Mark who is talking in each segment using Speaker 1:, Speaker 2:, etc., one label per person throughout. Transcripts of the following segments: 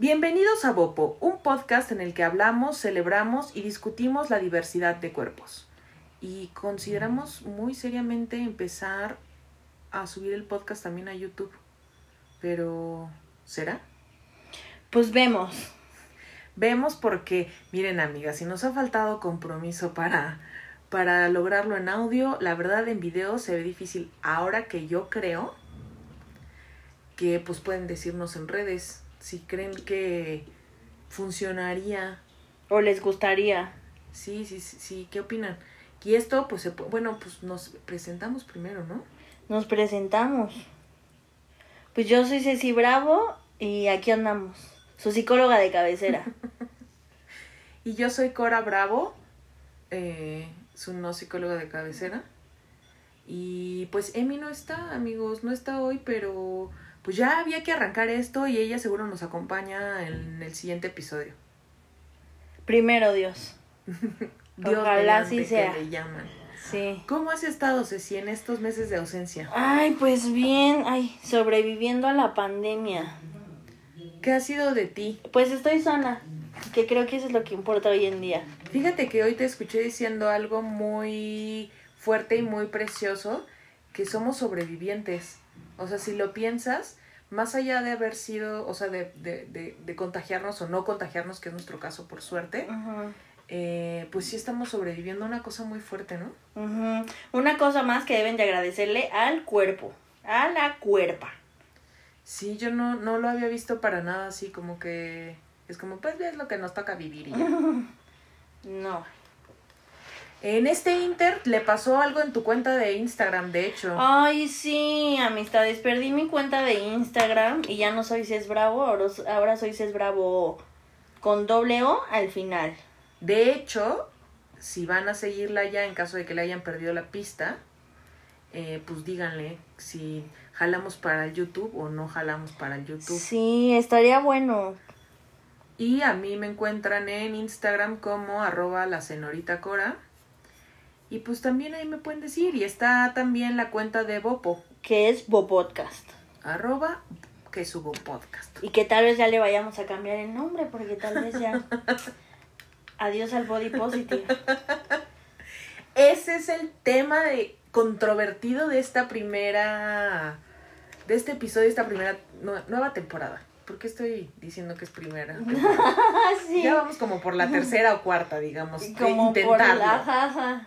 Speaker 1: Bienvenidos a Bopo, un podcast en el que hablamos, celebramos y discutimos la diversidad de cuerpos. Y consideramos muy seriamente empezar a subir el podcast también a YouTube. Pero, ¿será?
Speaker 2: Pues vemos.
Speaker 1: Vemos porque, miren amigas, si nos ha faltado compromiso para, para lograrlo en audio, la verdad en video se ve difícil. Ahora que yo creo que pues pueden decirnos en redes si creen que funcionaría.
Speaker 2: O les gustaría.
Speaker 1: Sí, sí, sí, sí, ¿qué opinan? Y esto, pues, se, bueno, pues nos presentamos primero, ¿no?
Speaker 2: Nos presentamos. Pues yo soy Ceci Bravo y aquí andamos. Su psicóloga de cabecera.
Speaker 1: y yo soy Cora Bravo, eh, su no psicóloga de cabecera. Y pues Emi no está, amigos, no está hoy, pero pues ya había que arrancar esto y ella seguro nos acompaña en el siguiente episodio.
Speaker 2: Primero Dios.
Speaker 1: Dios
Speaker 2: Ojalá así sea.
Speaker 1: Que le llaman.
Speaker 2: Sí.
Speaker 1: ¿Cómo has estado, Ceci, en estos meses de ausencia?
Speaker 2: Ay, pues bien, ay, sobreviviendo a la pandemia.
Speaker 1: ¿Qué ha sido de ti?
Speaker 2: Pues estoy sana, que creo que eso es lo que importa hoy en día.
Speaker 1: Fíjate que hoy te escuché diciendo algo muy fuerte y muy precioso, que somos sobrevivientes. O sea, si lo piensas, más allá de haber sido, o sea, de, de, de, de contagiarnos o no contagiarnos, que es nuestro caso por suerte, eh, pues sí estamos sobreviviendo a una cosa muy fuerte, ¿no?
Speaker 2: Ujú. Una cosa más que deben de agradecerle al cuerpo, a la cuerpa.
Speaker 1: Sí, yo no, no lo había visto para nada así, como que es como, pues es lo que nos toca vivir. Y ya.
Speaker 2: No.
Speaker 1: En este Inter le pasó algo en tu cuenta de Instagram, de hecho.
Speaker 2: Ay, sí, amistades, perdí mi cuenta de Instagram y ya no soy Ces Bravo, ahora, soy Ces Bravo con doble O al final.
Speaker 1: De hecho, si van a seguirla ya en caso de que le hayan perdido la pista, eh, pues díganle si jalamos para el YouTube o no jalamos para el YouTube.
Speaker 2: Sí, estaría bueno.
Speaker 1: Y a mí me encuentran en Instagram como arroba la señorita Cora. Y pues también ahí me pueden decir. Y está también la cuenta de Bopo,
Speaker 2: Que es Bo Podcast.
Speaker 1: arroba que subo podcast.
Speaker 2: Y que tal vez ya le vayamos a cambiar el nombre, porque tal vez ya. Adiós al body positive.
Speaker 1: Ese es el tema de controvertido de esta primera, de este episodio, de esta primera nue- nueva temporada. ¿Por qué estoy diciendo que es primera?
Speaker 2: sí.
Speaker 1: Ya vamos como por la tercera o cuarta, digamos.
Speaker 2: Como por la jaja.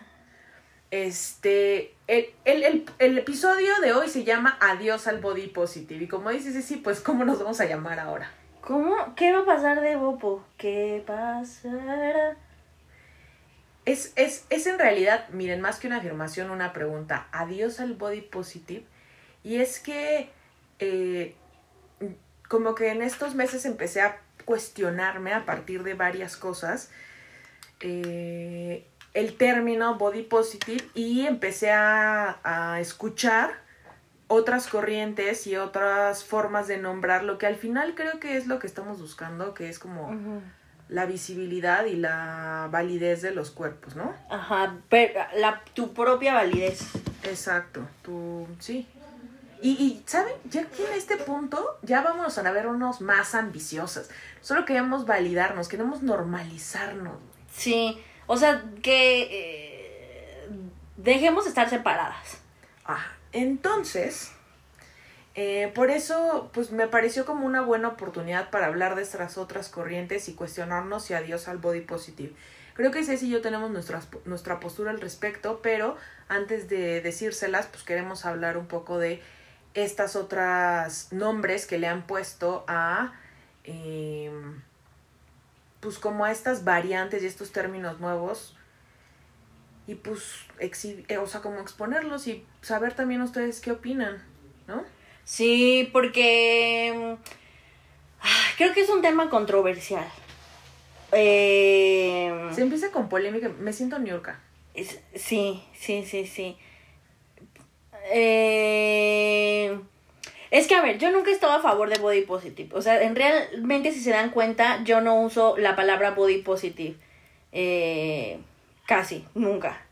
Speaker 1: Este, el, el, el, el episodio de hoy se llama Adiós al Body Positive. Y como dices, sí, pues, ¿cómo nos vamos a llamar ahora?
Speaker 2: ¿Cómo? ¿Qué va a pasar de Bopo? ¿Qué pasará?
Speaker 1: Es, es, es en realidad, miren, más que una afirmación, una pregunta. Adiós al body positive. Y es que, eh, como que en estos meses empecé a cuestionarme a partir de varias cosas eh, el término body positive y empecé a, a escuchar otras corrientes y otras formas de nombrar lo que al final creo que es lo que estamos buscando, que es como la visibilidad y la validez de los cuerpos, ¿no?
Speaker 2: Ajá, pero la, tu propia validez.
Speaker 1: Exacto, tú, sí. Y, y, ¿saben? Ya que en este punto ya vamos a vernos más ambiciosas. Solo queremos validarnos, queremos normalizarnos.
Speaker 2: Sí, o sea, que eh, dejemos de estar separadas.
Speaker 1: Ajá. Entonces, eh, por eso, pues me pareció como una buena oportunidad para hablar de estas otras corrientes y cuestionarnos si adiós al body positive. Creo que Ceci y yo tenemos nuestras, nuestra postura al respecto, pero antes de decírselas, pues queremos hablar un poco de estas otras nombres que le han puesto a, eh, pues como a estas variantes y estos términos nuevos y pues, eh, o sea, como exponerlos y saber también ustedes qué opinan, ¿no?
Speaker 2: Sí, porque mm, ah, creo que es un tema controversial. Eh,
Speaker 1: Se empieza con polémica, me siento Niurka.
Speaker 2: es- sí, sí, sí, sí. Eh, es que, a ver, yo nunca he estado a favor de body positive. O sea, en realmente, si se dan cuenta, yo no uso la palabra body positive. Eh, casi, nunca.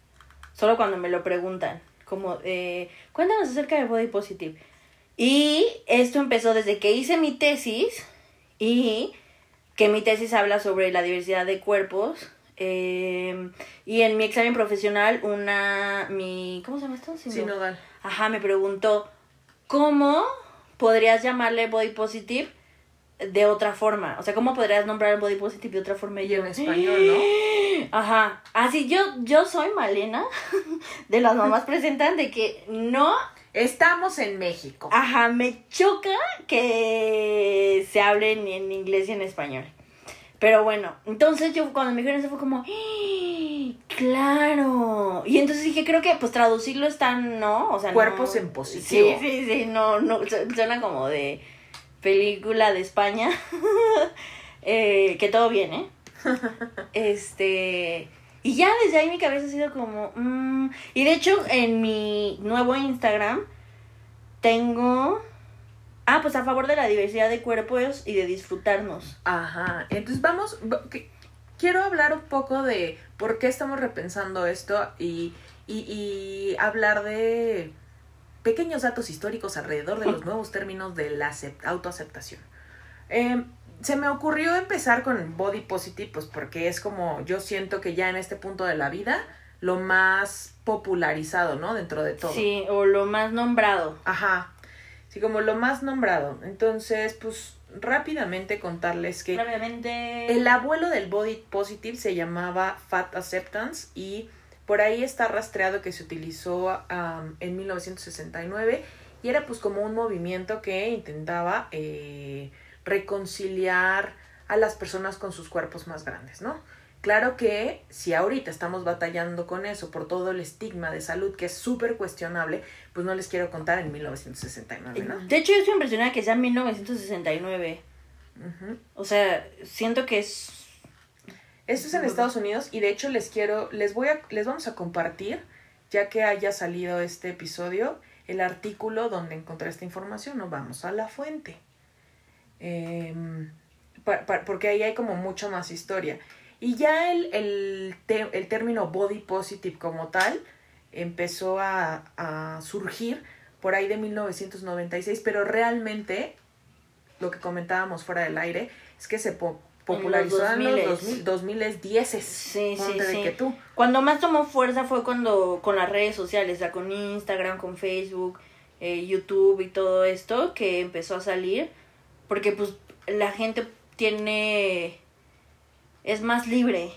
Speaker 2: Solo cuando me lo preguntan. Como, eh, cuéntanos acerca de body positive. Y esto empezó desde que hice mi tesis y que mi tesis habla sobre la diversidad de cuerpos. eh, y en mi examen profesional, una, mi, ¿cómo se llama esto? Sino-
Speaker 1: Sinodal.
Speaker 2: Ajá, me preguntó, ¿cómo podrías llamarle body positive de otra forma? O sea, ¿cómo podrías nombrar el body positive de otra forma? Y
Speaker 1: en español, ¿no?
Speaker 2: Ajá. Así yo, yo soy Malena, de las mamás presentan de que no,
Speaker 1: Estamos en México.
Speaker 2: ajá, me choca que se hablen en inglés y en español. Pero bueno, entonces yo cuando me dijeron eso fue como, ¡Ah! claro. Y entonces dije, creo que pues traducirlo está, ¿no? O sea,
Speaker 1: Cuerpos
Speaker 2: no-
Speaker 1: en positivo.
Speaker 2: Sí, sí, sí, no, no, su- suena como de película de España. eh, que todo bien, ¿eh? Este. Y ya desde ahí mi cabeza ha sido como. mm, y de hecho, en mi nuevo Instagram tengo. Ah, pues a favor de la diversidad de cuerpos y de disfrutarnos.
Speaker 1: Ajá. Entonces vamos. Quiero hablar un poco de por qué estamos repensando esto y, y, y hablar de pequeños datos históricos alrededor de los nuevos términos de la acep- autoaceptación. Eh, se me ocurrió empezar con body positive, pues porque es como yo siento que ya en este punto de la vida lo más popularizado, ¿no? Dentro de todo.
Speaker 2: Sí, o lo más nombrado.
Speaker 1: Ajá. Sí, como lo más nombrado. Entonces, pues rápidamente contarles que
Speaker 2: Rápidamente.
Speaker 1: el abuelo del body positive se llamaba Fat Acceptance y por ahí está rastreado que se utilizó en 1969 y era pues como un movimiento que intentaba eh, reconciliar a las personas con sus cuerpos más grandes, ¿no? Claro que si ahorita estamos batallando con eso por todo el estigma de salud que es súper cuestionable, pues no les quiero contar en 1969, ¿no?
Speaker 2: De hecho, yo estoy impresionada que sea 1969.
Speaker 1: Ujú.
Speaker 2: O sea, siento que es.
Speaker 1: Esto es en Estados Unidos y de hecho les quiero, les voy a, les vamos a compartir, ya que haya salido este episodio, el artículo donde encontré esta información, no vamos a la fuente. Em, pa- pa- porque ahí hay como mucho más historia. Y ya el, el, te- el término body positive como tal empezó a, a surgir por ahí de 1996, pero realmente lo que comentábamos fuera del aire es que se po- popularizó en los
Speaker 2: 2000s.
Speaker 1: 2000, 2010.
Speaker 2: Sí, sí, sí.
Speaker 1: que tú.
Speaker 2: Cuando más tomó fuerza fue cuando con las redes sociales, o sea, con Instagram, con Facebook, eh, YouTube y todo esto que empezó a salir, porque pues la gente tiene es más libre.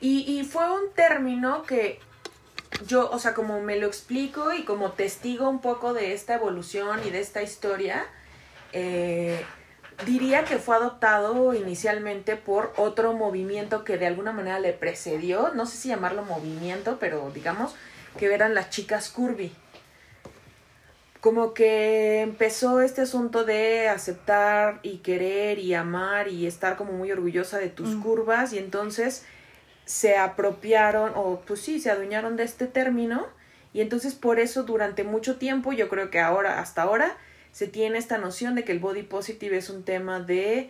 Speaker 1: Y, y fue un término que yo, o sea, como me lo explico y como testigo un poco de esta evolución y de esta historia, eh, diría que fue adoptado inicialmente por otro movimiento que de alguna manera le precedió, no sé si llamarlo movimiento, pero digamos que eran las chicas curvy. Como que empezó este asunto de aceptar y querer y amar y estar como muy orgullosa de tus
Speaker 2: Mm.
Speaker 1: curvas y entonces se apropiaron o pues sí, se adueñaron de este término y entonces por eso durante mucho tiempo, yo creo que ahora, hasta ahora, se tiene esta noción de que el body positive es un tema de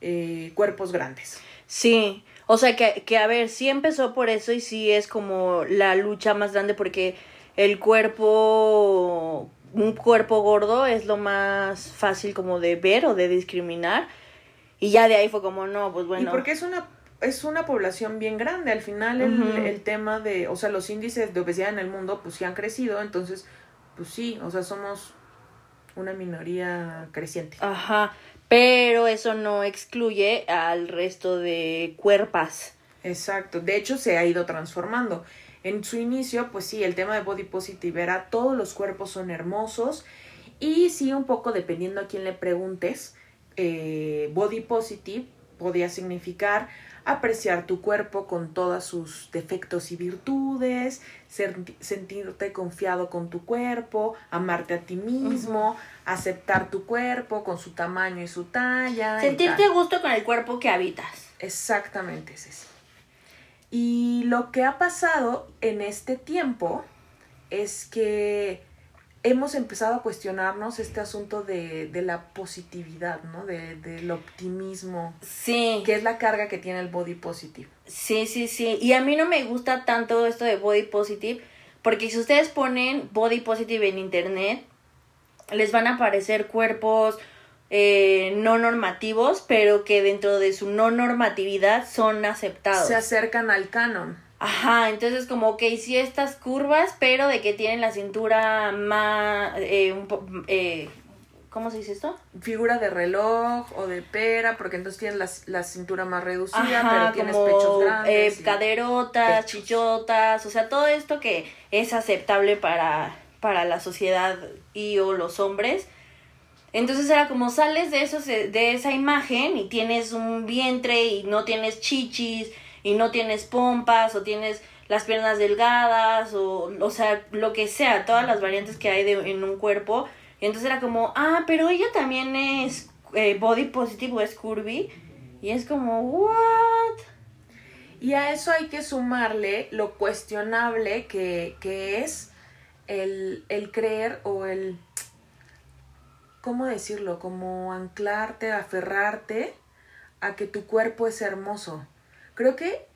Speaker 1: eh, cuerpos grandes.
Speaker 2: Sí, o sea que, que a ver, sí empezó por eso y sí es como la lucha más grande porque el cuerpo, un cuerpo gordo es lo más fácil como de ver o de discriminar y ya de ahí fue como no, pues bueno.
Speaker 1: Y porque es una es una población bien grande, al final el, el tema de, o sea, los índices de obesidad en el mundo pues sí han crecido, entonces pues sí, o sea, somos una minoría creciente.
Speaker 2: Ajá, pero eso no excluye al resto de cuerpas.
Speaker 1: Exacto, de hecho se ha ido transformando. En su inicio, pues sí, el tema de body positive era todos los cuerpos son hermosos y sí, un poco dependiendo a quién le preguntes, eh, body positive podía significar apreciar tu cuerpo con todos sus defectos y virtudes, ser- sentirte confiado con tu cuerpo, amarte a ti mismo, aceptar tu cuerpo con su tamaño y su talla.
Speaker 2: Sentirte a gusto con el cuerpo que habitas.
Speaker 1: Exactamente, Ceci. Y lo que ha pasado en este tiempo es que hemos empezado a cuestionarnos este asunto de, de la positividad, ¿no? De, del optimismo,
Speaker 2: Sí.
Speaker 1: que es la carga que tiene el body positive.
Speaker 2: Sí, sí, sí. Y a mí no me gusta tanto esto de body positive, porque si ustedes ponen body positive en internet, les van a aparecer cuerpos eh, no normativos, pero que dentro de su no normatividad son aceptados.
Speaker 1: Se acercan al canon.
Speaker 2: Ajá, entonces como, ok, sí estas curvas, pero de que tienen la cintura más, eh, un po- eh, ¿cómo se dice esto?
Speaker 1: Figura de reloj o de pera, porque entonces tienes la, la cintura más reducida,
Speaker 2: Ajá,
Speaker 1: pero tienes
Speaker 2: como
Speaker 1: pechos
Speaker 2: eh,
Speaker 1: grandes. y-
Speaker 2: caderotas,
Speaker 1: pechos.
Speaker 2: chichotas, o sea, todo esto que es aceptable para, para la sociedad y o los hombres. Entonces era como sales de esos, de esa imagen y tienes un vientre y no tienes chichis y no tienes pompas o tienes las piernas delgadas o, o sea, lo que sea, todas las variantes que hay de, en un cuerpo. Y entonces era como, ah, pero ella también es eh, body positive o es curvy. Y es como, what?
Speaker 1: Y a eso hay que sumarle lo cuestionable que, que es el, el creer o el, ¿cómo decirlo? Como anclarte, aferrarte a que tu cuerpo es hermoso. Creo que,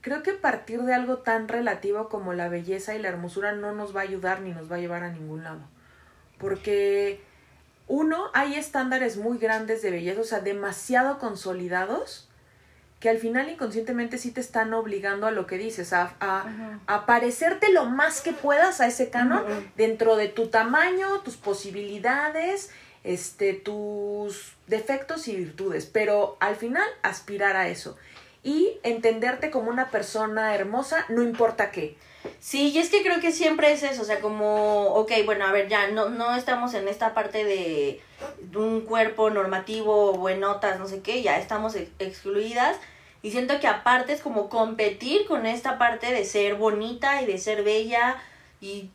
Speaker 1: creo que partir de algo tan relativo como la belleza y la hermosura no nos va a ayudar ni nos va a llevar a ningún lado. Porque uno, hay estándares muy grandes de belleza, o sea, demasiado consolidados, que al final inconscientemente sí te están obligando a lo que dices, a, a, a parecerte lo más que puedas a ese canon dentro de tu tamaño, tus posibilidades, este, tus defectos y virtudes, pero al final aspirar a eso y entenderte como una persona hermosa, no importa qué.
Speaker 2: Sí, y es que creo que siempre es eso, o sea, como, ok, bueno, a ver, ya no, no estamos en esta parte de un cuerpo normativo, buenotas, no sé qué, ya estamos ex- excluidas. Y siento que aparte es como competir con esta parte de ser bonita y de ser bella y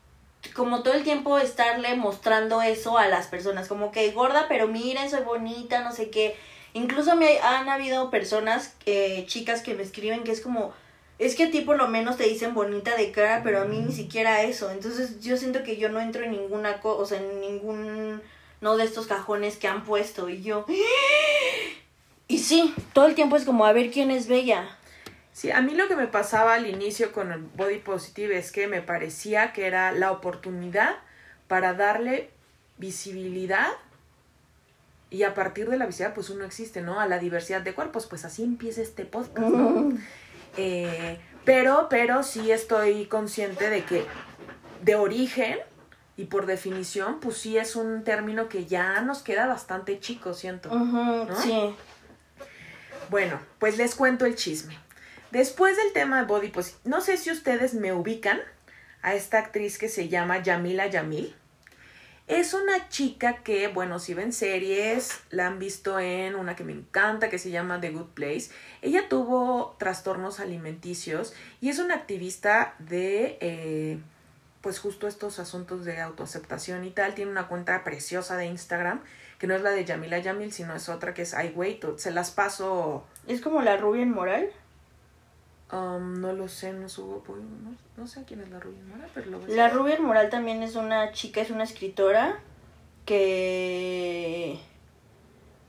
Speaker 2: como todo el tiempo estarle mostrando eso a las personas, como que gorda, pero miren, soy bonita, no sé qué. Incluso me han habido personas, eh, chicas que me escriben que es como, es que a ti por lo menos te dicen bonita de cara, pero a mí ni siquiera eso. Entonces yo siento que yo no entro en ninguna cosa, o sea, en ningún, no de estos cajones que han puesto. Y yo, y sí, todo el tiempo es como a ver quién es bella.
Speaker 1: Sí, a mí lo que me pasaba al inicio con el body positive es que me parecía que era la oportunidad para darle visibilidad y a partir de la visibilidad pues uno existe, ¿no? A la diversidad de cuerpos, pues así empieza este podcast, ¿no? Eh, pero, pero sí estoy consciente de que de origen y por definición, pues sí es un término que ya nos queda bastante chico, siento. ¿No?
Speaker 2: Sí.
Speaker 1: Bueno, pues les cuento el chisme. Después del tema de body positive, no sé si ustedes me ubican a esta actriz que se llama Yamila Yamil. Es una chica que, bueno, si ven series, la han visto en una que me encanta que se llama The Good Place. Ella tuvo trastornos alimenticios y es una activista de, eh, pues justo estos asuntos de autoaceptación y tal. Tiene una cuenta preciosa de Instagram, que no es la de Yamila Yamil, sino es otra que es I Wait. Se las paso
Speaker 2: Es como la rubia en moral.
Speaker 1: Um, no lo sé, no subo, no, no sé quién es la rubia Mora, pero lo voy a
Speaker 2: La rubia en moral también es una chica, es una escritora que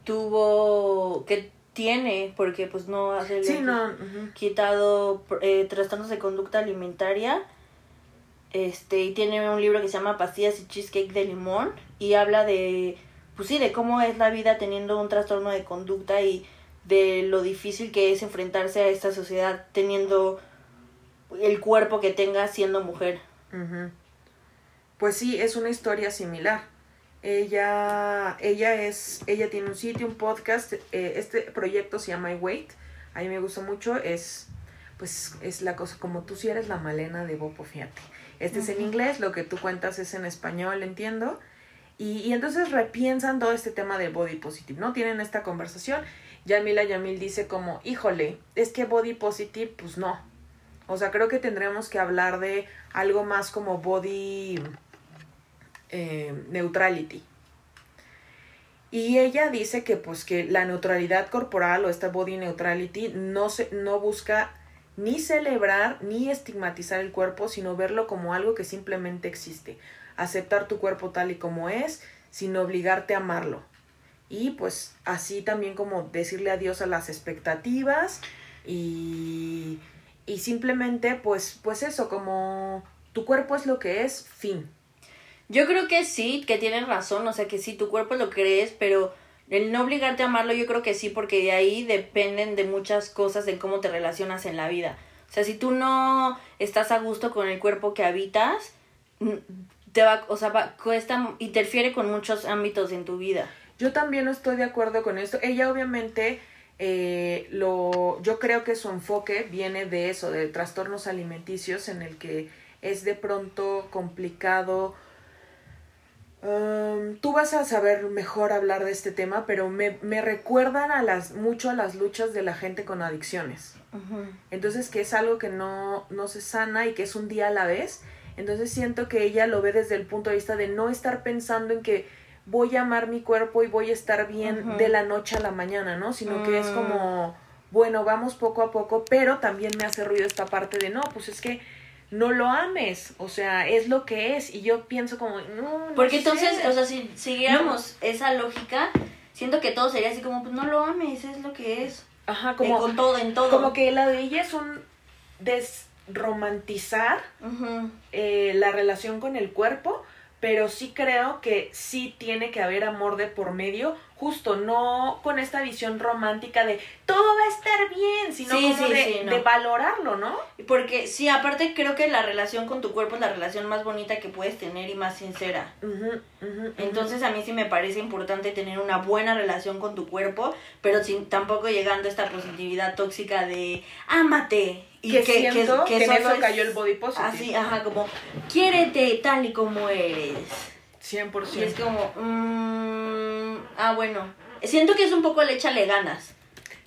Speaker 2: tuvo, que tiene, porque pues no hace
Speaker 1: Sí, no, ujú.
Speaker 2: quitado eh, trastornos de conducta alimentaria. Este, y tiene un libro que se llama Pastillas y Cheesecake de Limón. Y habla de, pues sí, de cómo es la vida teniendo un trastorno de conducta y de lo difícil que es enfrentarse a esta sociedad teniendo el cuerpo que tenga siendo mujer.
Speaker 1: Pues sí, es una historia similar. Ella, ella es, ella tiene un sitio, un podcast. eh, este proyecto se llama I Wait. A mí me gusta mucho. Es, pues, es la cosa como tú si eres la Malena de Bopo, fíjate. Este es en inglés, lo que tú cuentas es en español, entiendo. Y, y entonces repiensan todo este tema de body positive, ¿no? Tienen esta conversación. Yamila Yamil dice como, híjole, es que body positive, pues no. O sea, creo que tendremos que hablar de algo más como body eh, neutrality. Y ella dice que pues que la neutralidad corporal o esta body neutrality no se no busca ni celebrar ni estigmatizar el cuerpo, sino verlo como algo que simplemente existe. Aceptar tu cuerpo tal y como es, sin obligarte a amarlo. Y pues así también como decirle adiós a las expectativas y, y simplemente pues, pues eso, como tu cuerpo es lo que es, fin.
Speaker 2: Yo creo que sí, que tienes razón, o sea que sí, tu cuerpo lo crees, pero El no obligarte a amarlo, yo creo que sí, porque de ahí dependen de muchas cosas de cómo te relacionas en la vida. O sea, si tú no estás a gusto con el cuerpo que habitas, te va, o sea, va, cuesta, interfiere con muchos ámbitos en tu vida.
Speaker 1: Yo también estoy de acuerdo con esto. Ella obviamente eh, lo, yo creo que su enfoque viene de eso, de trastornos alimenticios en el que es de pronto complicado. Um, tú vas a saber mejor hablar de este tema, pero me, me, recuerdan a las, mucho a las luchas de la gente con adicciones. Entonces, que es algo que no, no se sana y que es un día a la vez. Entonces siento que ella lo ve desde el punto de vista de no estar pensando en que voy a amar mi cuerpo y voy a estar bien de la noche a la mañana, ¿no? Sino que es como, mm. bueno, vamos poco a poco, pero también me hace ruido esta parte de, no, pues es que no lo ames, o sea, es lo que es. Y yo pienso como, no, no
Speaker 2: Porque entonces, o sea, si siguiéramos esa lógica, siento que todo sería así como, pues no lo ames, es lo que es.
Speaker 1: Ajá, como.
Speaker 2: con todo, en todo.
Speaker 1: Como que la de ella es un desromantizar eh, la relación con el cuerpo pero sí creo que sí tiene que haber amor de por medio, justo no con esta visión romántica de todo va a estar bien, sino como de, valorarlo, ¿no?
Speaker 2: Porque sí, aparte creo que la relación con tu cuerpo es la relación más bonita que puedes tener y más sincera. Entonces a mí sí me parece importante tener una buena relación con tu cuerpo, pero sin tampoco llegando a esta positividad tóxica de ámate,
Speaker 1: y que, siento que, en eso cayó el body positive.
Speaker 2: Así, ajá, como, quiérete tal y como eres.
Speaker 1: 100%.
Speaker 2: Y es como, mmm, ah, bueno. Siento que es un poco el échale ganas.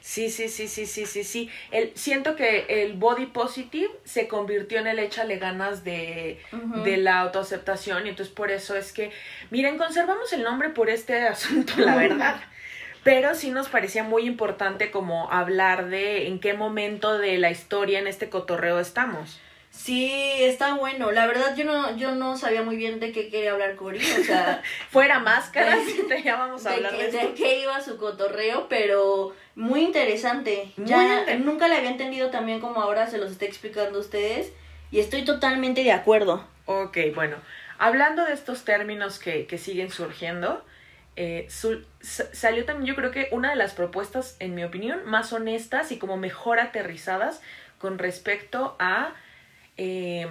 Speaker 1: Sí, sí, sí, sí, sí, sí, sí. El, siento que el body positive se convirtió en el échale ganas de, de la autoaceptación y entonces por eso es que, miren, conservamos el nombre por este asunto, la verdad pero sí nos parecía muy importante como hablar de en qué momento de la historia en este cotorreo estamos.
Speaker 2: Sí, está bueno. La verdad yo no, yo no sabía muy bien de qué quería hablar Cori, o sea,
Speaker 1: fuera máscaras, ya vamos a hablar
Speaker 2: de, de, qué iba su cotorreo, pero muy interesante. ya nunca le había entendido también como ahora se los está explicando a ustedes y estoy totalmente de acuerdo.
Speaker 1: Ok, bueno, hablando de estos términos que, que siguen surgiendo, eh, salió también yo creo que una de las propuestas, en mi opinión, más honestas y como mejor aterrizadas con respecto a eh,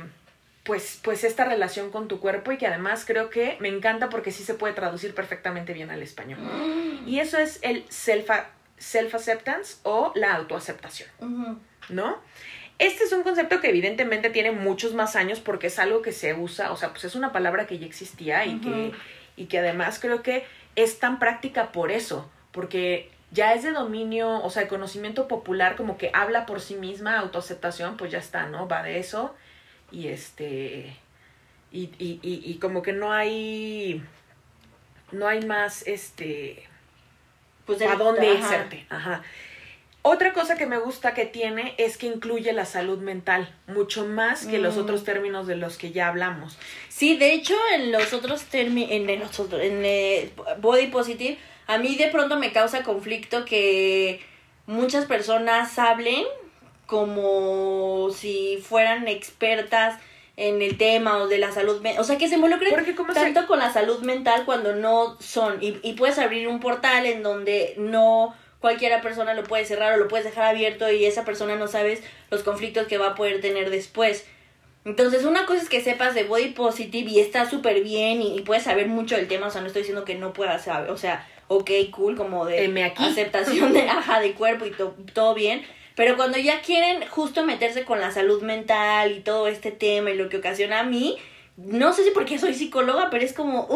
Speaker 1: pues, pues esta relación con tu cuerpo y que además creo que me encanta porque sí se puede traducir perfectamente bien al español. Y eso es el self-acceptance o la autoaceptación, ¿no? Este es un concepto que evidentemente tiene muchos más años porque es algo que se usa, o sea, pues es una palabra que ya existía y, que, y que además creo que es tan práctica por eso, porque ya es de dominio, o sea, el conocimiento popular como que habla por sí misma, autoaceptación, pues ya está, ¿no? Va de eso y este, y, y, y, y como que no hay, no hay más, este, pues a dónde irse. Ajá. Otra cosa que me gusta que tiene es que incluye la salud mental, mucho más que los mm. otros términos de los que ya hablamos.
Speaker 2: Sí, de hecho, en los otros términos, en, en, en eh, Body Positive, a mí de pronto me causa conflicto que muchas personas hablen como si fueran expertas en el tema o de la salud mental. O sea, que se involucren tanto con la salud mental cuando no son. Y, y puedes abrir un portal en donde no cualquiera persona lo puede cerrar o lo puedes dejar abierto y esa persona no sabes los conflictos que va a poder tener después. Entonces, una cosa es que sepas de body positive y está súper bien y, puedes saber mucho del tema, o sea, no estoy diciendo que no puedas saber, o sea, ok, cool, como de aceptación de, ajá, de cuerpo y todo bien, pero cuando ya quieren justo meterse con la salud mental y todo este tema y lo que ocasiona a mí, no sé si porque soy psicóloga, pero es como,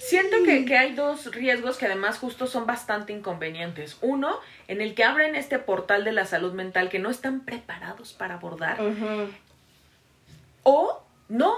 Speaker 1: Siento que, que, hay dos riesgos que además justo son bastante inconvenientes. Uno, en el que abren este portal de la salud mental que no están preparados para abordar. O no.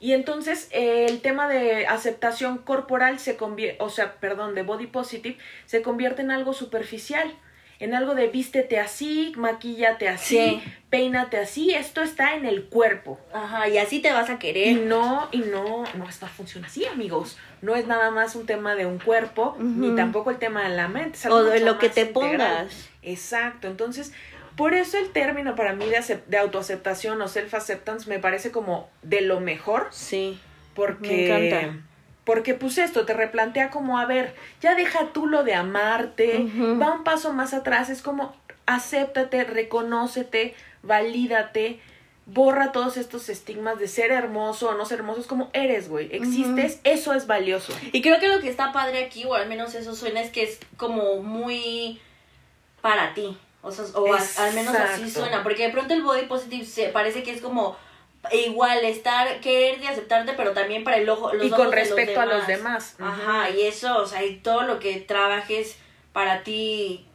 Speaker 1: Y entonces el tema de aceptación corporal se convierte, o sea, perdón, de body positive, se convierte en algo superficial en algo de vístete así, maquíllate así, peínate así, esto está en el cuerpo.
Speaker 2: Ajá, y así te vas a querer.
Speaker 1: Y no, y no, no, esto funciona así, amigos. No es nada más un tema de un cuerpo, ni tampoco el tema de la mente.
Speaker 2: o de lo que te pongas.
Speaker 1: Exacto, entonces, por eso el término para mí de, de autoaceptación o self-acceptance me parece como de lo mejor.
Speaker 2: Sí.
Speaker 1: Porque... Me encanta Porque pues esto te replantea como, a ver, ya deja tú lo de amarte, va un paso más atrás, es como, acéptate, reconócete, valídate, borra todos estos estigmas de ser hermoso o no ser hermoso, es como eres, güey, existes, eso es valioso.
Speaker 2: Y creo que lo que está padre aquí, o al menos eso suena, es que es como muy para ti. O sea, o a- al menos así suena. Porque de pronto el body positive se parece que es como igual estar, querer y aceptarte, pero también para el ojo, los
Speaker 1: y
Speaker 2: ojos
Speaker 1: con
Speaker 2: de
Speaker 1: respecto a los demás.
Speaker 2: Ajá, y eso, o sea, y todo lo que trabajes para ti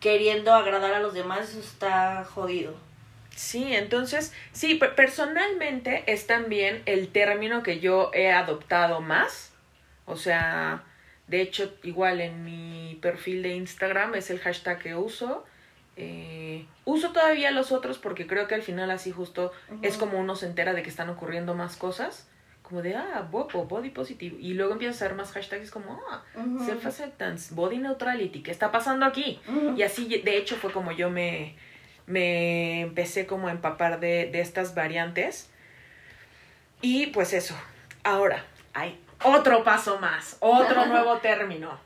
Speaker 2: queriendo agradar a los demás, eso está jodido.
Speaker 1: Sí, entonces, sí, per- personalmente es también el término que yo he adoptado más. O sea, de hecho, igual en mi perfil de Instagram es el hashtag que uso. Eh, uso todavía los otros porque creo que al final así justo es como uno se entera de que están ocurriendo más cosas. Como de, ah, bopo, body positive. Y luego empiezas a ver más hashtags como, ah, self-acceptance, body neutrality. ¿Qué está pasando aquí? Y así, de hecho, fue como yo me, me empecé como a empapar de, de estas variantes. Y pues eso. Ahora, hay otro paso más, otro nuevo término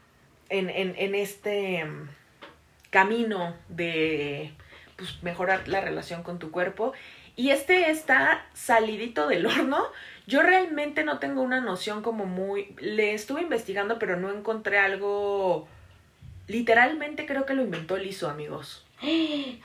Speaker 1: en, en, en este camino de pues, mejorar la relación con tu cuerpo. Y este está salidito del horno. Yo realmente no tengo una noción como muy... Le estuve investigando, pero no encontré algo... Literalmente creo que lo inventó Lizo, amigos.
Speaker 2: Ay,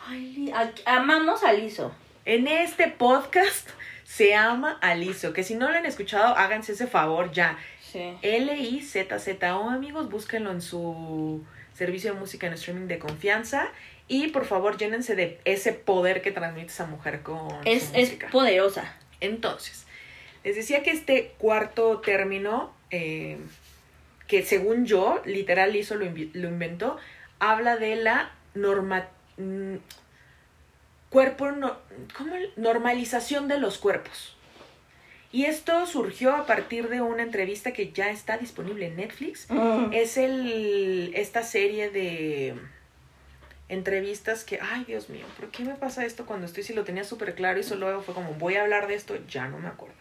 Speaker 2: amamos a Lizo.
Speaker 1: En este podcast se ama a Lizo, que si no lo han escuchado, háganse ese favor ya.
Speaker 2: Sí.
Speaker 1: L-I-Z-Z-O, amigos, búsquenlo en su servicio de música en streaming de confianza. Y por favor, llénense de ese poder que transmite esa mujer con
Speaker 2: Es,
Speaker 1: su
Speaker 2: es
Speaker 1: música.
Speaker 2: poderosa.
Speaker 1: Entonces, les decía que este cuarto término, eh, que según yo, literal hizo, lo, lo inventó, habla de la norma, mm, cuerpo, no- ¿cómo? normalización de los cuerpos. Y esto surgió a partir de una entrevista que ya está disponible en Netflix.
Speaker 2: Mm.
Speaker 1: Es el, esta serie de entrevistas que, ay Dios mío, ¿por qué me pasa esto cuando estoy si lo tenía súper claro y solo fue como, voy a hablar de esto, ya no me acuerdo.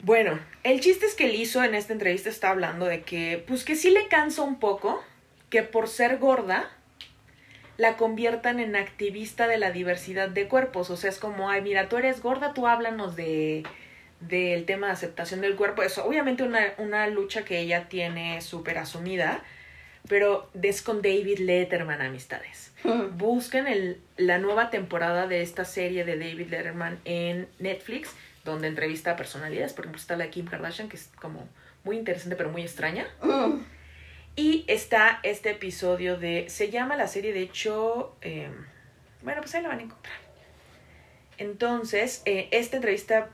Speaker 1: Bueno, el chiste es que él hizo en esta entrevista está hablando de que, pues que sí le cansa un poco que por ser gorda la conviertan en activista de la diversidad de cuerpos. O sea, es como, ay, mira, tú eres gorda, tú háblanos de del tema de aceptación del cuerpo. Es obviamente una, una lucha que ella tiene súper asumida, pero es con David Letterman, amistades. Busquen el, la nueva temporada de esta serie de David Letterman en Netflix, donde entrevista a personalidades. Por ejemplo, está la Kim Kardashian, que es como muy interesante, pero muy extraña. Y está este episodio de. Se llama la serie, de hecho. eh, bueno, pues ahí la van a encontrar. Entonces, eh, esta entrevista,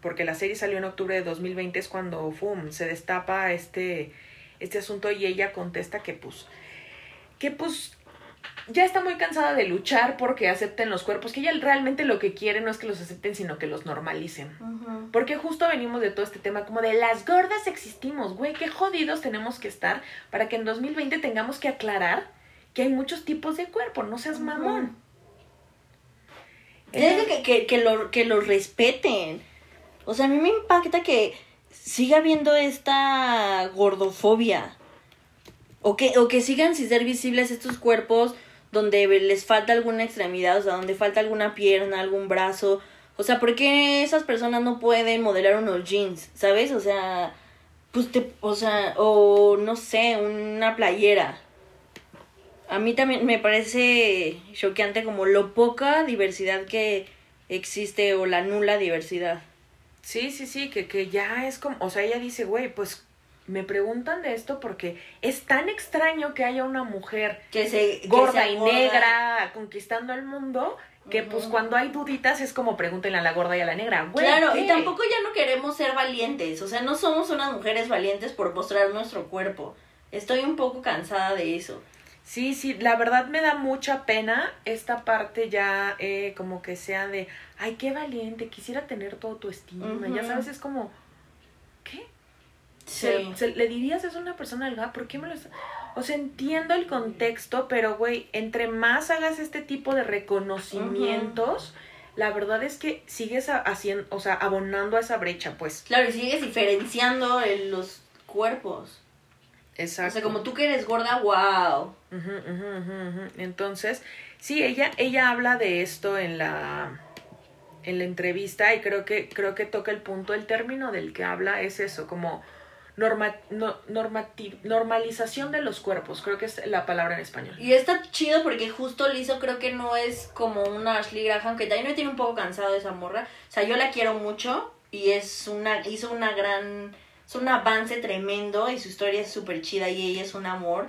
Speaker 1: porque la serie salió en octubre de 2020, es cuando ¡fum! se destapa este, este asunto y ella contesta que, pues. Que, pues. Ya está muy cansada de luchar porque acepten los cuerpos, que ella realmente lo que quiere no es que los acepten, sino que los normalicen. Porque justo venimos de todo este tema como de las gordas existimos, güey, qué jodidos tenemos que estar para que en 2020 tengamos que aclarar que hay muchos tipos de cuerpo, no seas mamón.
Speaker 2: Que, que, que, lo, que lo respeten. O sea, a mí me impacta que siga habiendo esta gordofobia. O que, o que sigan sin ser visibles estos cuerpos donde les falta alguna extremidad, o sea, donde falta alguna pierna, algún brazo. O sea, ¿por qué esas personas no pueden modelar unos jeans? ¿Sabes? O sea, pues te, o sea, o no sé, una playera. A mí también me parece choqueante como lo poca diversidad que existe o la nula diversidad.
Speaker 1: Sí, sí, sí, que, que ya es como, o sea, ella dice, güey, pues me preguntan de esto porque es tan extraño que haya una mujer
Speaker 2: Que se que
Speaker 1: gorda y negra conquistando el mundo que pues cuando hay duditas es como pregúntenle a la gorda y a la negra, güey.
Speaker 2: Claro,
Speaker 1: ¿qué?
Speaker 2: y tampoco ya no queremos ser valientes, o sea, no somos unas mujeres valientes por mostrar nuestro cuerpo. Estoy un poco cansada de eso.
Speaker 1: Sí, sí, la verdad me da mucha pena esta parte ya eh, como que sea de, ay, qué valiente, quisiera tener todo tu estima. Ya sabes, es como, ¿qué?
Speaker 2: Sí.
Speaker 1: Se- se- ¿Le dirías eso a una persona delgada? ¿Por qué me lo está-?" O sea, entiendo el contexto, pero, güey, entre más hagas este tipo de reconocimientos, la verdad es que sigues haciendo, o sea, abonando a esa brecha, pues.
Speaker 2: Claro, y sigues diferenciando en los cuerpos.
Speaker 1: Exacto.
Speaker 2: O sea, como tú que eres gorda, wow.
Speaker 1: Ujú, ujú, ujú. Entonces, sí, ella, ella habla de esto en la en la entrevista y creo que creo que toca el punto, el término del que habla es eso, como norma, no, normalización de los cuerpos, creo que es la palabra en español.
Speaker 2: Y está chido porque justo Lizo creo que no es como una Ashley Graham, que también me tiene un poco cansado esa morra. O sea, yo la quiero mucho y es una, hizo una gran, es un avance tremendo y su historia es súper chida y ella es un amor.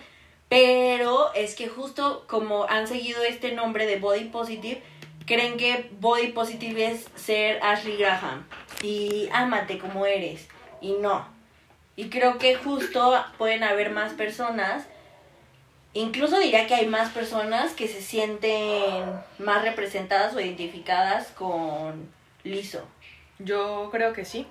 Speaker 2: Pero es que justo como han seguido este nombre de Body Positive, creen que Body Positive es ser Ashley Graham y ámate como eres. Y no. Y creo que justo pueden haber más personas Incluso diría que hay más personas que se sienten más representadas o identificadas con Lizo.
Speaker 1: Yo creo que sí.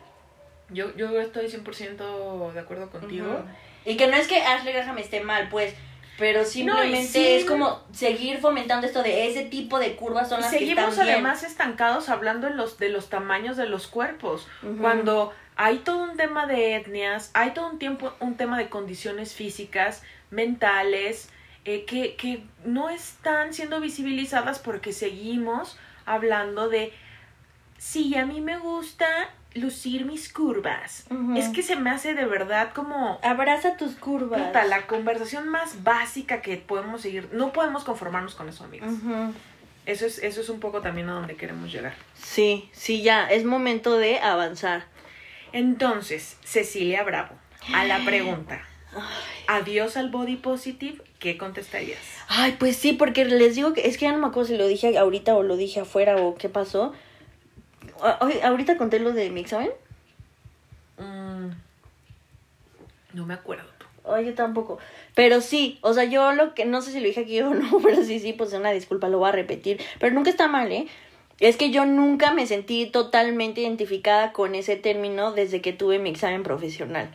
Speaker 1: Yo, yo estoy 100% de acuerdo contigo.
Speaker 2: Y que no es que Ashley Graham esté mal, pues, pero simplemente
Speaker 1: sí.
Speaker 2: es como seguir fomentando esto de ese tipo de curvas son las que
Speaker 1: seguimos
Speaker 2: están bien.
Speaker 1: además estancados hablando en los, de los tamaños de los cuerpos. Cuando hay todo un tema de etnias, hay todo un tiempo, un tema de condiciones físicas, mentales, eh, que, que no están siendo visibilizadas porque seguimos hablando de sí, a mí me gusta lucir mis curvas. Es que se me hace de verdad como
Speaker 2: Abraza tus curvas.
Speaker 1: puta, la conversación más básica que podemos seguir. No podemos conformarnos con eso, amigas.
Speaker 2: Ujú.
Speaker 1: Eso es, eso es un poco también a donde queremos llegar.
Speaker 2: Sí, sí, ya, es momento de avanzar.
Speaker 1: Entonces, Cecilia Bravo, a la pregunta, adiós al body positive, ¿qué contestarías?
Speaker 2: Ay, pues sí, porque les digo que es que ya no me acuerdo si lo dije ahorita o lo dije afuera o qué pasó. A- ay, ahorita conté lo de mi examen.
Speaker 1: Mm, no me acuerdo.
Speaker 2: Ay, yo tampoco. Pero sí, o sea, yo lo que, no sé si lo dije aquí o no, pero sí, sí, pues una disculpa, lo voy a repetir. Pero nunca está mal, ¿eh? Es que yo nunca me sentí totalmente identificada con ese término desde que tuve mi examen profesional.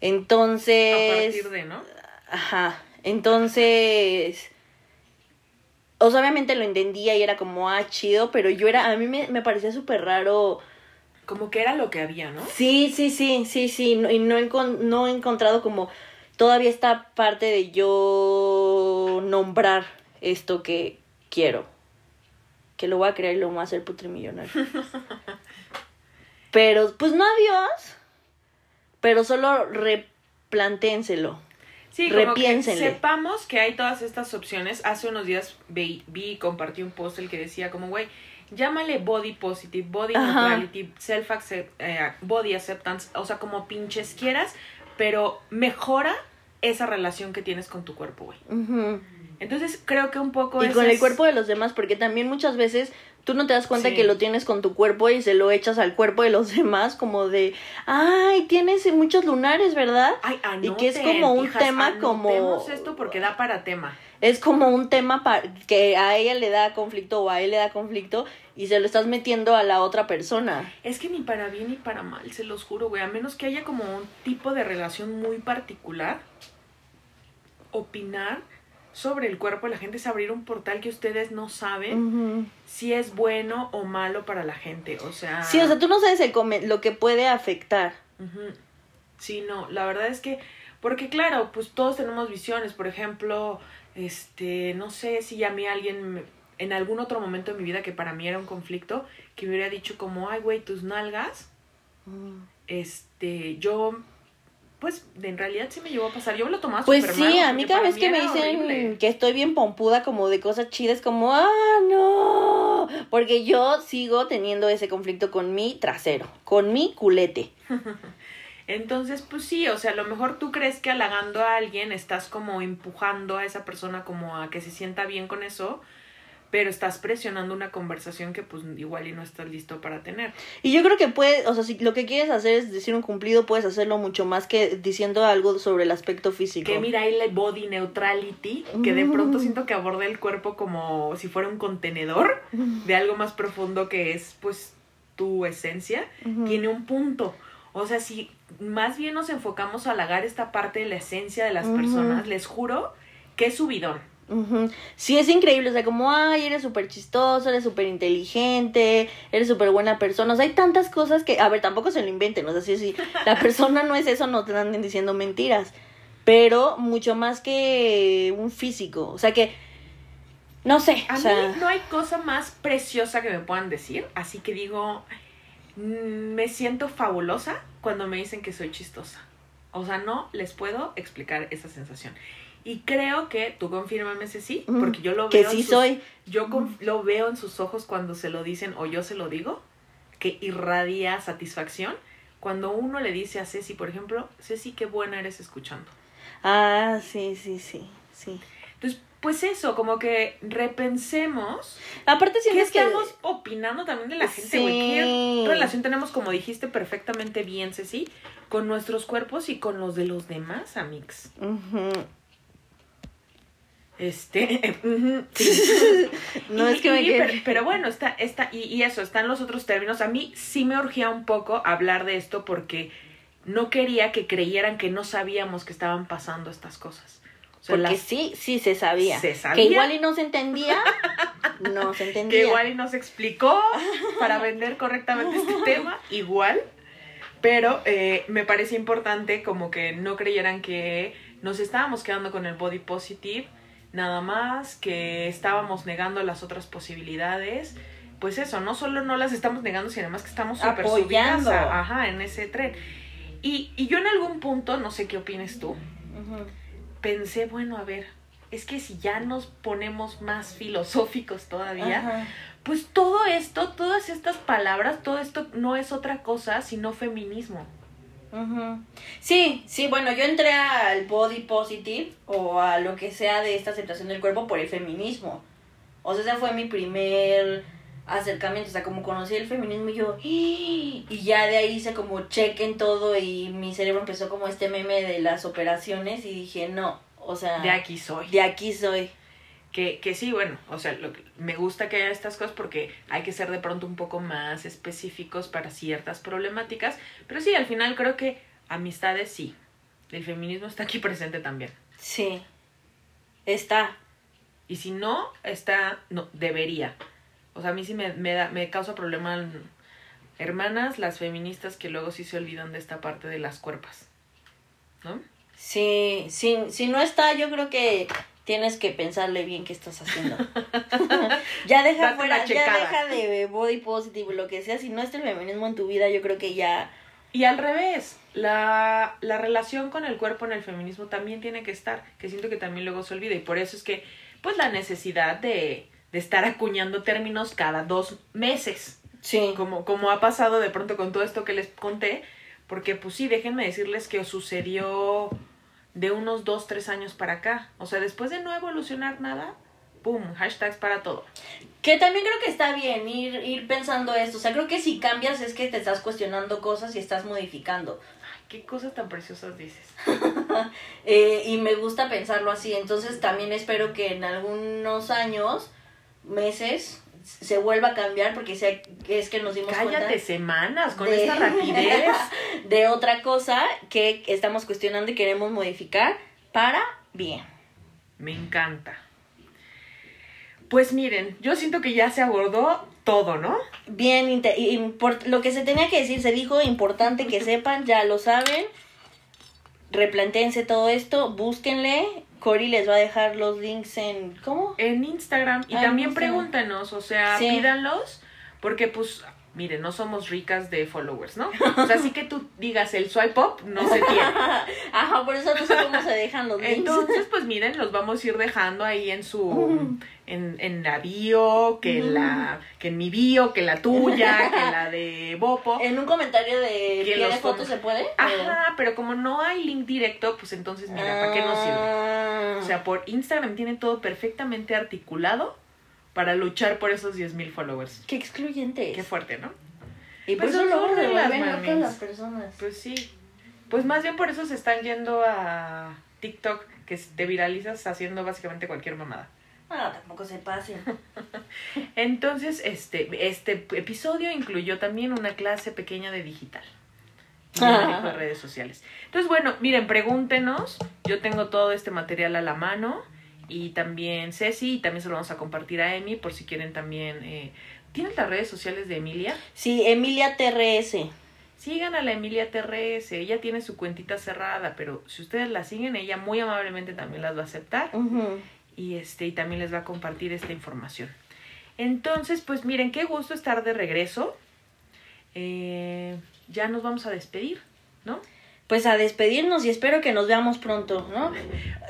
Speaker 2: Entonces...
Speaker 1: A partir de, ¿no?
Speaker 2: Ajá. Entonces. O sea, obviamente lo entendía y era como, ah, chido, pero yo era, a mí me, me parecía súper raro.
Speaker 1: Como que era lo que había, ¿no?
Speaker 2: Sí, sí, sí, sí, sí, no- y no he, no he encontrado como todavía esta parte de yo nombrar esto que quiero. Que lo voy a crear y lo voy a hacer putrimillonario. pero, pues no adiós, pero solo replantéenselo.
Speaker 1: Sí, como que
Speaker 2: Repiénsenle.
Speaker 1: sepamos que hay todas estas opciones. Hace unos días vi, vi y compartí un post el que decía como, güey, llámale body positive, body
Speaker 2: Ajá.
Speaker 1: neutrality, self accept, eh, body acceptance, o sea, como pinches quieras, pero mejora esa relación que tienes con tu cuerpo, güey. Entonces creo que un poco
Speaker 2: Y con el
Speaker 1: es-
Speaker 2: cuerpo de los demás, porque también muchas veces tú no te das cuenta
Speaker 1: Sí.
Speaker 2: que lo tienes con tu cuerpo y se lo echas al cuerpo de los demás, como de, ay, tienes muchos lunares, ¿verdad?
Speaker 1: Ay,
Speaker 2: Y que es como un
Speaker 1: hijas,
Speaker 2: tema como-
Speaker 1: esto porque da para tema.
Speaker 2: Es como un tema pa- que a ella le da conflicto o a él le da conflicto y se lo estás metiendo a la otra persona.
Speaker 1: Es que ni para bien ni para mal, se los juro, güey. A menos que haya como un tipo de relación muy particular, opinar sobre el cuerpo de la gente es abrir un portal que ustedes no saben si es bueno o malo para la gente. O sea.
Speaker 2: Sí, o sea, tú no sabes el come- lo que puede afectar.
Speaker 1: Sí, no, la verdad es que, porque claro, pues todos tenemos visiones, por ejemplo, este, no sé si a mí alguien, en algún otro momento de mi vida que para mí era un conflicto, que me hubiera dicho como, ay, güey, tus nalgas, este, yo, pues, en realidad sí me llegó a pasar, yo me lo tomaba
Speaker 2: Pues
Speaker 1: súper
Speaker 2: sí, a mí cada vez que me dicen
Speaker 1: horrible.
Speaker 2: que estoy bien pompuda como de cosas chidas, como, ah, no, porque yo sigo teniendo ese conflicto con mi trasero, con mi culete.
Speaker 1: Entonces, pues sí, o sea, a lo mejor tú crees que halagando a alguien estás como empujando a esa persona como a que se sienta bien con eso, pero estás presionando una conversación que pues igual y no estás listo para tener.
Speaker 2: Y yo creo que puedes, o sea, si lo que quieres hacer es decir un cumplido, puedes hacerlo mucho más que diciendo algo sobre el aspecto físico.
Speaker 1: Que mira ahí la body neutrality, que de pronto
Speaker 2: Mm.
Speaker 1: siento que aborda el cuerpo como si fuera un contenedor de algo más profundo que es pues tu esencia, tiene un punto. O sea, si más bien nos enfocamos a halagar esta parte de la esencia de las personas, les juro que es subidón.
Speaker 2: Ujú. Sí, es increíble, o sea, como, ay, eres súper chistoso, eres súper inteligente, eres súper buena persona, o sea, hay tantas cosas que, a ver, tampoco se lo inventen, o sea, sí, la persona no es eso, no te anden diciendo mentiras, pero mucho más que un físico, o sea, que, no sé,
Speaker 1: A
Speaker 2: o sea,
Speaker 1: mí no hay cosa más preciosa que me puedan decir, así que digo, mm, me siento fabulosa cuando me dicen que soy chistosa. O sea, no les puedo explicar esa sensación. Y creo que tú confírmame ese sí, porque yo lo
Speaker 2: que
Speaker 1: veo. en
Speaker 2: sí
Speaker 1: sus-
Speaker 2: soy,
Speaker 1: Yo con- lo veo en sus ojos cuando se lo dicen o yo se lo digo, que irradia satisfacción. Cuando uno le dice a Ceci, por ejemplo, Ceci, qué buena eres escuchando.
Speaker 2: ah, sí, sí, sí, sí.
Speaker 1: Entonces, pues eso, como que repensemos
Speaker 2: Aparte
Speaker 1: ¿Qué
Speaker 2: sientes que...
Speaker 1: estamos opinando también de la gente, güey?
Speaker 2: Sí.
Speaker 1: ¿Qué relación tenemos, como dijiste perfectamente bien, Ceci, con nuestros cuerpos y con los de los demás, Amix?
Speaker 2: Ujú.
Speaker 1: Este, sí.
Speaker 2: No
Speaker 1: Y-
Speaker 2: es que me
Speaker 1: y- pero, pero bueno, está, está, y, y eso, están los otros términos. A mí sí me urgía un poco hablar de esto porque no quería que creyeran que no sabíamos que estaban pasando estas cosas. O sea,
Speaker 2: Porque
Speaker 1: las-
Speaker 2: sí, sí se sabía.
Speaker 1: Se sabía.
Speaker 2: Que igual y no se entendía. No se entendía.
Speaker 1: que igual y nos explicó para vender correctamente este tema, igual. Pero eh, me parece importante como que no creyeran que nos estábamos quedando con el body positive, nada más, que estábamos negando las otras posibilidades. Pues eso, no solo no las estamos negando, sino además que estamos súper subidas a- ajá, en ese tren. Y, y yo en algún punto, no sé qué opines tú, pensé, bueno, a ver, es que si ya nos ponemos más filosóficos todavía,
Speaker 2: Ajá.
Speaker 1: pues todo esto, todas estas palabras, todo esto no es otra cosa sino feminismo.
Speaker 2: Ujú. Sí, sí, bueno, yo entré al body positive o a lo que sea de esta aceptación del cuerpo por el feminismo. O sea, ese fue mi primer acercamiento, o sea, como conocí el feminismo y yo, ¡y! y ya de ahí hice como check en todo y mi cerebro empezó como este meme de las operaciones y dije, no, o sea,
Speaker 1: De aquí soy.
Speaker 2: de aquí soy.
Speaker 1: Que, que sí, bueno, o sea, lo que- me gusta que haya estas cosas porque hay que ser de pronto un poco más específicos para ciertas problemáticas. Pero sí, al final creo que amistades sí. El feminismo está aquí presente también.
Speaker 2: Sí, está.
Speaker 1: Y si no, está, no, debería. O sea, a mí sí me, me, da, me causa problema hermanas, las feministas que luego sí se olvidan de esta parte de las cuerpas. ¿No?
Speaker 2: Sí, si, si no está, yo creo que tienes que pensarle bien qué estás haciendo. ya deja
Speaker 1: Date
Speaker 2: fuera, ya deja de body positive, lo que sea. Si no está el feminismo en tu vida, yo creo que ya.
Speaker 1: Y al revés, la, la relación con el cuerpo en el feminismo también tiene que estar, que siento que también luego se olvida. Y por eso es que, pues la necesidad de, de estar acuñando términos cada dos meses.
Speaker 2: Sí.
Speaker 1: como, como ha pasado de pronto con todo esto que les conté, porque pues sí, déjenme decirles que sucedió de unos dos, tres años para acá. O sea, después de no evolucionar nada, ¡pum! Hashtags para todo.
Speaker 2: Que también creo que está bien ir, ir pensando esto. O sea, creo que si cambias es que te estás cuestionando cosas y estás modificando.
Speaker 1: Ay, qué cosas tan preciosas dices.
Speaker 2: Eh, y me gusta pensarlo así. Entonces también espero que en algunos años, meses, se vuelva a cambiar porque es que nos dimos
Speaker 1: Cállate
Speaker 2: cuenta
Speaker 1: semanas con
Speaker 2: de-
Speaker 1: esta rapidez.
Speaker 2: de otra cosa que estamos cuestionando y queremos modificar para bien.
Speaker 1: Me encanta. Pues miren, yo siento que ya se abordó todo, ¿no?
Speaker 2: Bien, lo que se tenía que decir se dijo, importante que sepan, ya lo saben. Replantéense todo esto, búsquenle. Cory les va a dejar los links en. ¿Cómo?
Speaker 1: En Instagram. Y
Speaker 2: Ah,
Speaker 1: también
Speaker 2: Instagram.
Speaker 1: pregúntenos, o sea,
Speaker 2: Sí.
Speaker 1: pídanlos, porque pues, miren, no somos ricas de followers, ¿no? O sea, así que tú digas el swipe up, no se tiene.
Speaker 2: Ajá, por eso no sé cómo se dejan los links.
Speaker 1: Entonces, pues miren, los vamos a ir dejando ahí en su, en, en la bio, que en la, que en mi bio, que la tuya, que la de Bopo.
Speaker 2: en un comentario de
Speaker 1: Que
Speaker 2: ¿tiene
Speaker 1: los
Speaker 2: fotos se puede?
Speaker 1: Ajá, pero como no hay link directo, pues entonces mira, ¿para qué nos sirve?
Speaker 2: Ah.
Speaker 1: O sea, por Instagram tiene todo perfectamente articulado para luchar por esos 10.000 followers.
Speaker 2: qué excluyente.
Speaker 1: Qué fuerte, ¿no?
Speaker 2: y por
Speaker 1: Pues
Speaker 2: eso se
Speaker 1: reglas,
Speaker 2: vuelven locas
Speaker 1: mamis.
Speaker 2: las personas.
Speaker 1: Pues sí. Pues más bien por eso se están yendo a TikTok, que te viralizas haciendo básicamente cualquier mamada.
Speaker 2: Ah, tampoco se pasen.
Speaker 1: Entonces, este, este episodio incluyó también una clase pequeña de digital. De de redes sociales. Entonces, bueno, miren, pregúntenos. Yo tengo todo este material a la mano. Y también Ceci, y también se lo vamos a compartir a Emi por si quieren también. Eh, ¿Tienen las redes sociales de Emilia?
Speaker 2: Sí, Emilia TRS.
Speaker 1: Sigan a la Emilia TRS, ella tiene su cuentita cerrada, pero si ustedes la siguen, ella muy amablemente también las va a aceptar y este y también les va a compartir esta información. Entonces, pues miren, qué gusto estar de regreso. Eh, ya nos vamos a despedir, ¿no?
Speaker 2: Pues a despedirnos y espero que nos veamos pronto, ¿no?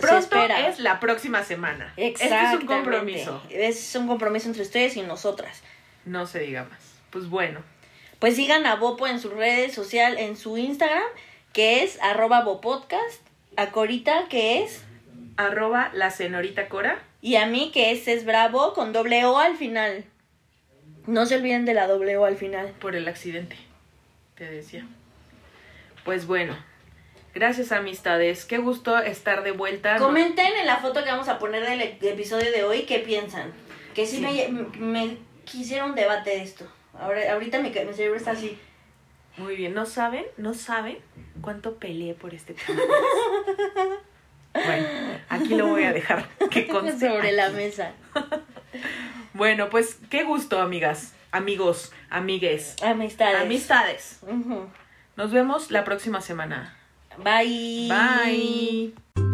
Speaker 1: Pronto es la próxima semana. Este es un compromiso.
Speaker 2: Es un compromiso entre ustedes y nosotras.
Speaker 1: No se diga más. Pues bueno,
Speaker 2: Pues sigan a Bopo en sus redes sociales, en su Instagram, que es arroba bopodcast, a Corita, que es,
Speaker 1: arroba la señorita Cora.
Speaker 2: y a mí, que es es bravo, con doble O al final. No se olviden de la doble O al final.
Speaker 1: por el accidente, te decía. Pues bueno, gracias amistades, qué gusto estar de vuelta.
Speaker 2: Comenten en la foto que vamos a poner del e- episodio de hoy qué piensan. Que sí,
Speaker 1: Sí.
Speaker 2: Me, me quisiera un debate de esto. Ahora, ahorita mi, mi cerebro está así.
Speaker 1: Muy bien, ¿no saben? ¿No saben cuánto peleé por este tema? bueno, aquí lo voy a dejar, que conste
Speaker 2: Sobre la mesa.
Speaker 1: Bueno, pues qué gusto, amigas, amigos, amigues,
Speaker 2: Amistades.
Speaker 1: amistades. Nos vemos la próxima semana.
Speaker 2: Bye.
Speaker 1: Bye.